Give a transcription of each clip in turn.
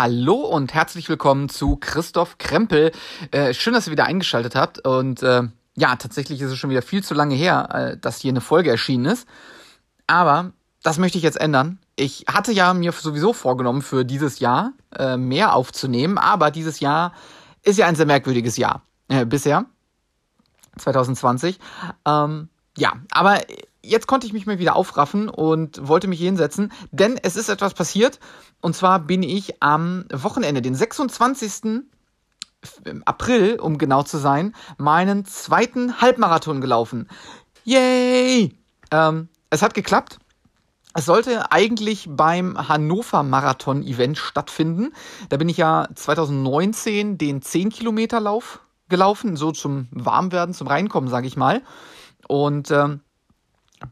Hallo und herzlich willkommen zu Christoph Krempel. Äh, schön, dass ihr wieder eingeschaltet habt. Und äh, ja, tatsächlich ist es schon wieder viel zu lange her, äh, dass hier eine Folge erschienen ist. Aber das möchte ich jetzt ändern. Ich hatte ja mir sowieso vorgenommen, für dieses Jahr äh, mehr aufzunehmen, aber dieses Jahr ist ja ein sehr merkwürdiges Jahr äh, bisher. 2020. Ähm, ja, aber jetzt konnte ich mich mal wieder aufraffen und wollte mich hinsetzen, denn es ist etwas passiert. Und zwar bin ich am Wochenende, den 26. April, um genau zu sein, meinen zweiten Halbmarathon gelaufen. Yay! Ähm, es hat geklappt. Es sollte eigentlich beim Hannover Marathon Event stattfinden. Da bin ich ja 2019 den 10 Kilometer Lauf gelaufen, so zum Warmwerden, zum Reinkommen, sage ich mal. Und ähm,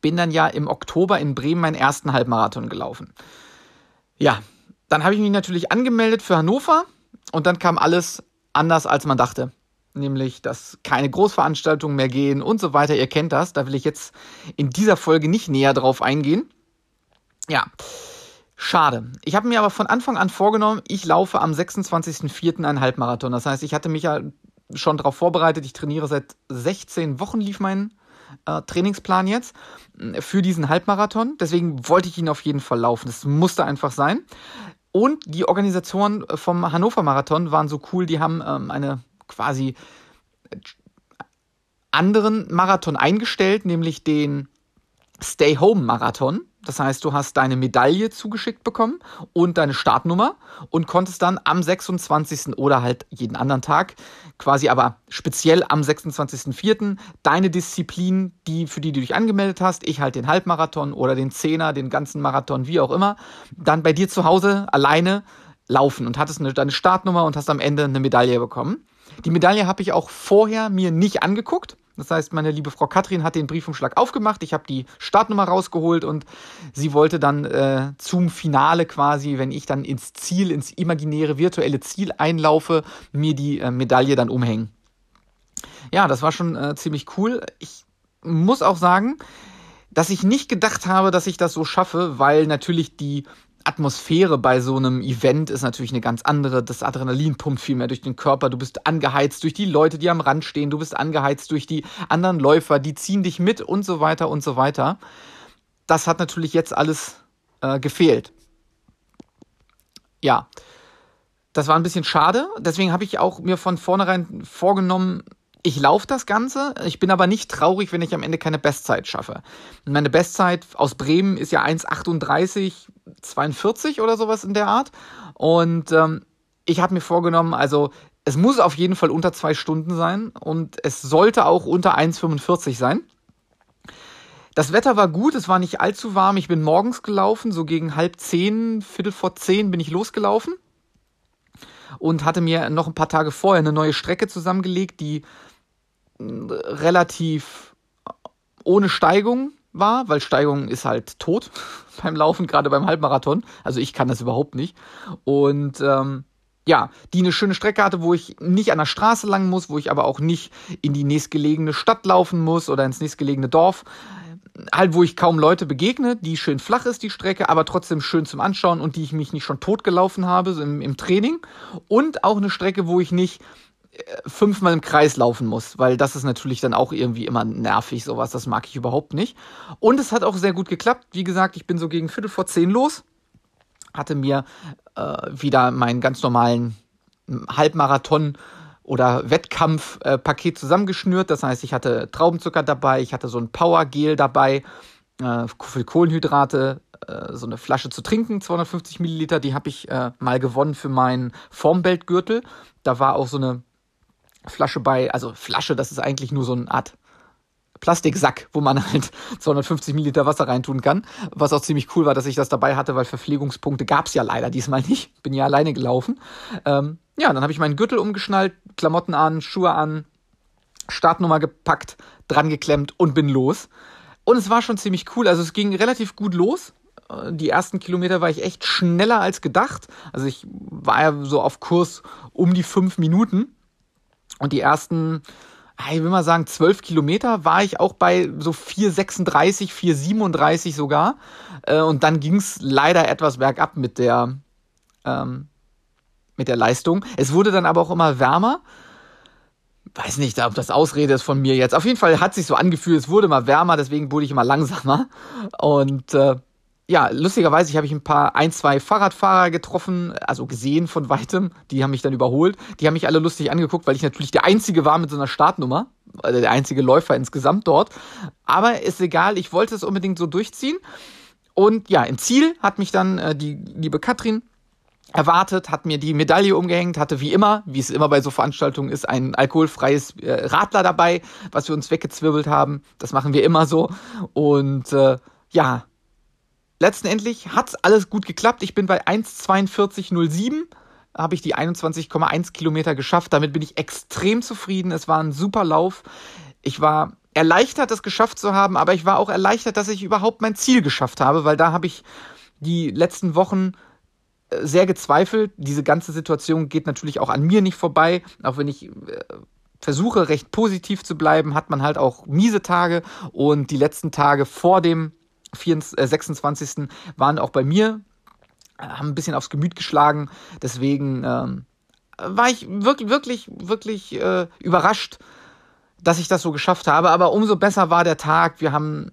bin dann ja im Oktober in Bremen meinen ersten Halbmarathon gelaufen. Ja, dann habe ich mich natürlich angemeldet für Hannover und dann kam alles anders, als man dachte. Nämlich, dass keine Großveranstaltungen mehr gehen und so weiter. Ihr kennt das. Da will ich jetzt in dieser Folge nicht näher drauf eingehen. Ja, schade. Ich habe mir aber von Anfang an vorgenommen, ich laufe am 26.04. einen Halbmarathon. Das heißt, ich hatte mich ja schon darauf vorbereitet. Ich trainiere seit 16 Wochen, lief mein äh, Trainingsplan jetzt äh, für diesen Halbmarathon. Deswegen wollte ich ihn auf jeden Fall laufen. Das musste einfach sein. Und die Organisatoren vom Hannover Marathon waren so cool, die haben ähm, eine quasi äh, anderen Marathon eingestellt, nämlich den Stay Home Marathon. Das heißt, du hast deine Medaille zugeschickt bekommen und deine Startnummer und konntest dann am 26. oder halt jeden anderen Tag, quasi aber speziell am 26.04. deine Disziplin, die, für die du dich angemeldet hast, ich halt den Halbmarathon oder den Zehner, den ganzen Marathon, wie auch immer, dann bei dir zu Hause alleine laufen und hattest eine, deine Startnummer und hast am Ende eine Medaille bekommen. Die Medaille habe ich auch vorher mir nicht angeguckt das heißt, meine liebe Frau Katrin hat den Briefumschlag aufgemacht. Ich habe die Startnummer rausgeholt und sie wollte dann äh, zum Finale quasi, wenn ich dann ins Ziel, ins imaginäre virtuelle Ziel einlaufe, mir die äh, Medaille dann umhängen. Ja, das war schon äh, ziemlich cool. Ich muss auch sagen, dass ich nicht gedacht habe, dass ich das so schaffe, weil natürlich die Atmosphäre bei so einem Event ist natürlich eine ganz andere. Das Adrenalin pumpt viel mehr durch den Körper. Du bist angeheizt durch die Leute, die am Rand stehen. Du bist angeheizt durch die anderen Läufer, die ziehen dich mit und so weiter und so weiter. Das hat natürlich jetzt alles äh, gefehlt. Ja, das war ein bisschen schade. Deswegen habe ich auch mir von vornherein vorgenommen, ich laufe das Ganze, ich bin aber nicht traurig, wenn ich am Ende keine Bestzeit schaffe. Meine Bestzeit aus Bremen ist ja 1,38,42 oder sowas in der Art. Und ähm, ich habe mir vorgenommen, also es muss auf jeden Fall unter zwei Stunden sein und es sollte auch unter 1,45 sein. Das Wetter war gut, es war nicht allzu warm. Ich bin morgens gelaufen, so gegen halb zehn, viertel vor zehn bin ich losgelaufen und hatte mir noch ein paar Tage vorher eine neue Strecke zusammengelegt, die relativ ohne Steigung war, weil Steigung ist halt tot beim Laufen, gerade beim Halbmarathon. Also ich kann das überhaupt nicht. Und ähm, ja, die eine schöne Strecke hatte, wo ich nicht an der Straße lang muss, wo ich aber auch nicht in die nächstgelegene Stadt laufen muss oder ins nächstgelegene Dorf. Halt, wo ich kaum Leute begegne, die schön flach ist, die Strecke, aber trotzdem schön zum Anschauen und die ich mich nicht schon tot gelaufen habe so im, im Training. Und auch eine Strecke, wo ich nicht fünfmal im Kreis laufen muss, weil das ist natürlich dann auch irgendwie immer nervig, sowas, das mag ich überhaupt nicht. Und es hat auch sehr gut geklappt. Wie gesagt, ich bin so gegen Viertel vor zehn los, hatte mir äh, wieder meinen ganz normalen Halbmarathon oder Wettkampfpaket äh, zusammengeschnürt. Das heißt, ich hatte Traubenzucker dabei, ich hatte so ein Powergel dabei, äh, für Kohlenhydrate, äh, so eine Flasche zu trinken, 250 Milliliter, die habe ich äh, mal gewonnen für meinen Formbeltgürtel. Da war auch so eine Flasche bei, also Flasche, das ist eigentlich nur so eine Art Plastiksack, wo man halt 250 Milliliter Wasser reintun kann. Was auch ziemlich cool war, dass ich das dabei hatte, weil Verpflegungspunkte gab's ja leider diesmal nicht. Bin ja alleine gelaufen. Ähm, ja, dann habe ich meinen Gürtel umgeschnallt, Klamotten an, Schuhe an, Startnummer gepackt, dran geklemmt und bin los. Und es war schon ziemlich cool. Also es ging relativ gut los. Äh, die ersten Kilometer war ich echt schneller als gedacht. Also ich war ja so auf Kurs um die fünf Minuten. Und die ersten, ich will mal sagen, zwölf Kilometer war ich auch bei so 4,36, 4,37 sogar. Äh, und dann ging es leider etwas bergab mit der, ähm, mit der Leistung. Es wurde dann aber auch immer wärmer. Weiß nicht, ob das Ausrede ist von mir jetzt. Auf jeden Fall hat sich so angefühlt, es wurde immer wärmer, deswegen wurde ich immer langsamer. Und äh, ja, lustigerweise, ich habe ich ein paar, ein, zwei Fahrradfahrer getroffen, also gesehen von weitem. Die haben mich dann überholt. Die haben mich alle lustig angeguckt, weil ich natürlich der Einzige war mit so einer Startnummer. Also der einzige Läufer insgesamt dort. Aber ist egal, ich wollte es unbedingt so durchziehen. Und ja, im Ziel hat mich dann äh, die liebe Katrin erwartet, hat mir die Medaille umgehängt, hatte wie immer, wie es immer bei so Veranstaltungen ist, ein alkoholfreies äh, Radler dabei, was wir uns weggezwirbelt haben. Das machen wir immer so. Und äh, ja, letztendlich hat's alles gut geklappt. Ich bin bei 1,42,07 habe ich die 21,1 Kilometer geschafft. Damit bin ich extrem zufrieden. Es war ein super Lauf. Ich war erleichtert, es geschafft zu haben, aber ich war auch erleichtert, dass ich überhaupt mein Ziel geschafft habe, weil da habe ich die letzten Wochen äh, sehr gezweifelt. Diese ganze Situation geht natürlich auch an mir nicht vorbei, auch wenn ich äh, versuche, recht positiv zu bleiben, hat man halt auch miese Tage und die letzten Tage vor dem 26. Äh, waren auch bei mir, haben ein bisschen aufs Gemüt geschlagen. Deswegen ähm, war ich wirklich, wirklich, wirklich äh, überrascht, dass ich das so geschafft habe. Aber umso besser war der Tag. Wir haben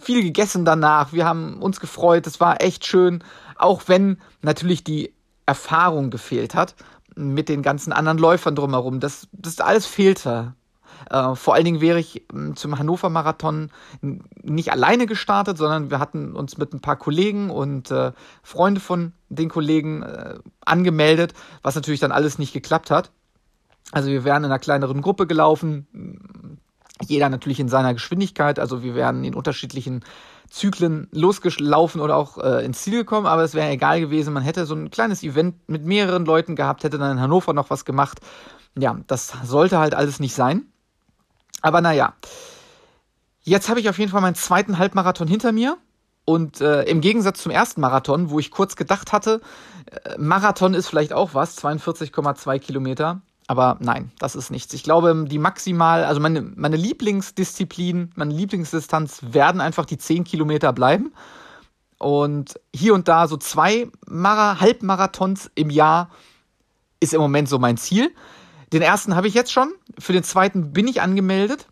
viel gegessen danach. Wir haben uns gefreut. Es war echt schön. Auch wenn natürlich die Erfahrung gefehlt hat mit den ganzen anderen Läufern drumherum. Das, das alles fehlte. Äh, vor allen Dingen wäre ich äh, zum Hannover Marathon nicht alleine gestartet, sondern wir hatten uns mit ein paar Kollegen und äh, Freunde von den Kollegen äh, angemeldet, was natürlich dann alles nicht geklappt hat. Also wir wären in einer kleineren Gruppe gelaufen, jeder natürlich in seiner Geschwindigkeit, also wir wären in unterschiedlichen Zyklen losgelaufen oder auch äh, ins Ziel gekommen, aber es wäre egal gewesen. Man hätte so ein kleines Event mit mehreren Leuten gehabt, hätte dann in Hannover noch was gemacht. Ja, das sollte halt alles nicht sein. Aber naja, jetzt habe ich auf jeden Fall meinen zweiten Halbmarathon hinter mir. Und äh, im Gegensatz zum ersten Marathon, wo ich kurz gedacht hatte, äh, Marathon ist vielleicht auch was, 42,2 Kilometer. Aber nein, das ist nichts. Ich glaube, die maximal, also meine, meine Lieblingsdisziplin, meine Lieblingsdistanz werden einfach die 10 Kilometer bleiben. Und hier und da so zwei Mara Halbmarathons im Jahr ist im Moment so mein Ziel. Den ersten habe ich jetzt schon. Für den zweiten bin ich angemeldet.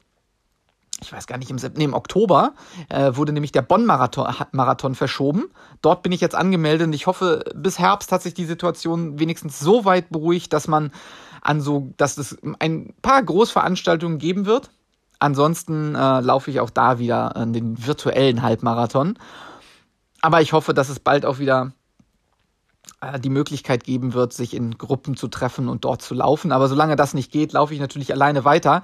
Ich weiß gar nicht, im, nee, im Oktober äh, wurde nämlich der Bonn-Marathon Marathon verschoben. Dort bin ich jetzt angemeldet und ich hoffe, bis Herbst hat sich die Situation wenigstens so weit beruhigt, dass man an so, dass es ein paar Großveranstaltungen geben wird. Ansonsten äh, laufe ich auch da wieder an den virtuellen Halbmarathon. Aber ich hoffe, dass es bald auch wieder die Möglichkeit geben wird, sich in Gruppen zu treffen und dort zu laufen. Aber solange das nicht geht, laufe ich natürlich alleine weiter.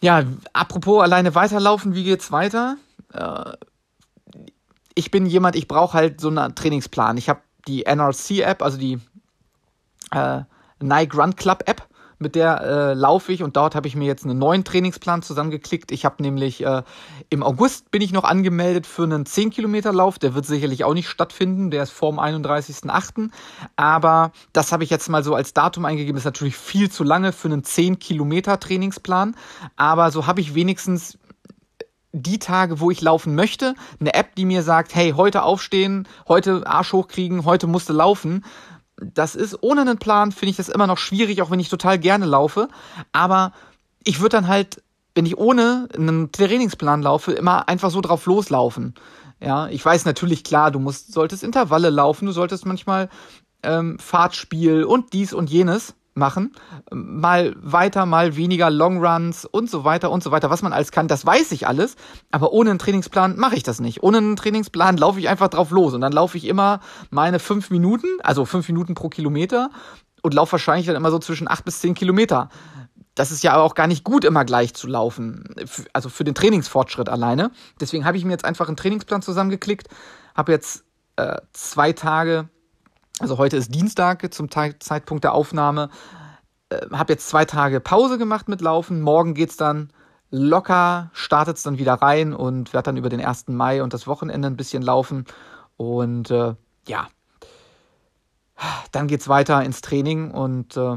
Ja, apropos alleine weiterlaufen, wie geht's weiter? Äh, ich bin jemand, ich brauche halt so einen Trainingsplan. Ich habe die NRC-App, also die äh, Nike Run Club App mit der äh, laufe ich und dort habe ich mir jetzt einen neuen Trainingsplan zusammengeklickt. Ich habe nämlich äh, im August bin ich noch angemeldet für einen 10 Kilometer Lauf. Der wird sicherlich auch nicht stattfinden. Der ist vorm 31.8. Aber das habe ich jetzt mal so als Datum eingegeben. ist natürlich viel zu lange für einen 10 Kilometer Trainingsplan. Aber so habe ich wenigstens die Tage, wo ich laufen möchte, eine App, die mir sagt, hey, heute aufstehen, heute Arsch hochkriegen, heute musste laufen das ist ohne einen Plan, finde ich das immer noch schwierig, auch wenn ich total gerne laufe. Aber ich würde dann halt, wenn ich ohne einen Trainingsplan laufe, immer einfach so drauf loslaufen. Ja, ich weiß natürlich klar, du musst, solltest Intervalle laufen, du solltest manchmal ähm, Fahrtspiel und dies und jenes machen. Mal weiter, mal weniger Longruns und so weiter und so weiter. Was man alles kann, das weiß ich alles. Aber ohne einen Trainingsplan mache ich das nicht. Ohne einen Trainingsplan laufe ich einfach drauf los. Und dann laufe ich immer meine fünf Minuten, also fünf Minuten pro Kilometer und laufe wahrscheinlich dann immer so zwischen acht bis zehn Kilometer. Das ist ja auch gar nicht gut, immer gleich zu laufen. Also für den Trainingsfortschritt alleine. Deswegen habe ich mir jetzt einfach einen Trainingsplan zusammengeklickt. Habe jetzt äh, zwei Tage also heute ist Dienstag zum Zeitpunkt der Aufnahme. Äh, habe jetzt zwei Tage Pause gemacht mit Laufen. Morgen geht es dann locker, startet es dann wieder rein und werde dann über den 1. Mai und das Wochenende ein bisschen laufen. Und äh, ja, dann geht es weiter ins Training und äh,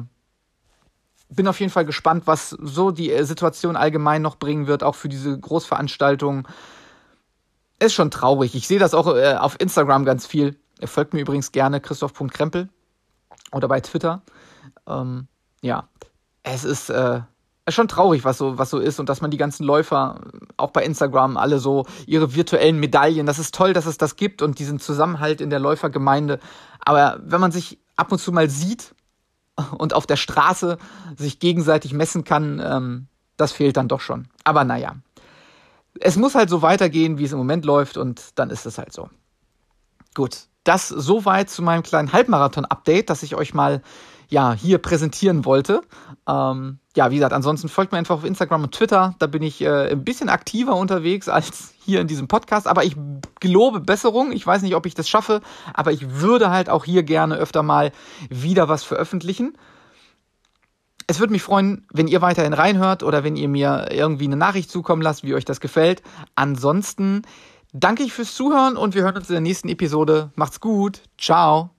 bin auf jeden Fall gespannt, was so die äh, Situation allgemein noch bringen wird, auch für diese Großveranstaltung. Ist schon traurig. Ich sehe das auch äh, auf Instagram ganz viel. Folgt mir übrigens gerne, Christoph.krempel. oder bei Twitter. Ähm, ja, es ist äh, schon traurig, was so, was so ist und dass man die ganzen Läufer, auch bei Instagram, alle so ihre virtuellen Medaillen, das ist toll, dass es das gibt und diesen Zusammenhalt in der Läufergemeinde. Aber wenn man sich ab und zu mal sieht und auf der Straße sich gegenseitig messen kann, ähm, das fehlt dann doch schon. Aber naja, es muss halt so weitergehen, wie es im Moment läuft und dann ist es halt so. Gut, das soweit zu meinem kleinen Halbmarathon-Update, das ich euch mal ja hier präsentieren wollte. Ähm, ja, wie gesagt, ansonsten folgt mir einfach auf Instagram und Twitter. Da bin ich äh, ein bisschen aktiver unterwegs als hier in diesem Podcast. Aber ich gelobe Besserung. Ich weiß nicht, ob ich das schaffe, aber ich würde halt auch hier gerne öfter mal wieder was veröffentlichen. Es würde mich freuen, wenn ihr weiterhin reinhört oder wenn ihr mir irgendwie eine Nachricht zukommen lasst, wie euch das gefällt. Ansonsten Danke ich fürs Zuhören und wir hören uns in der nächsten Episode. Macht's gut. Ciao.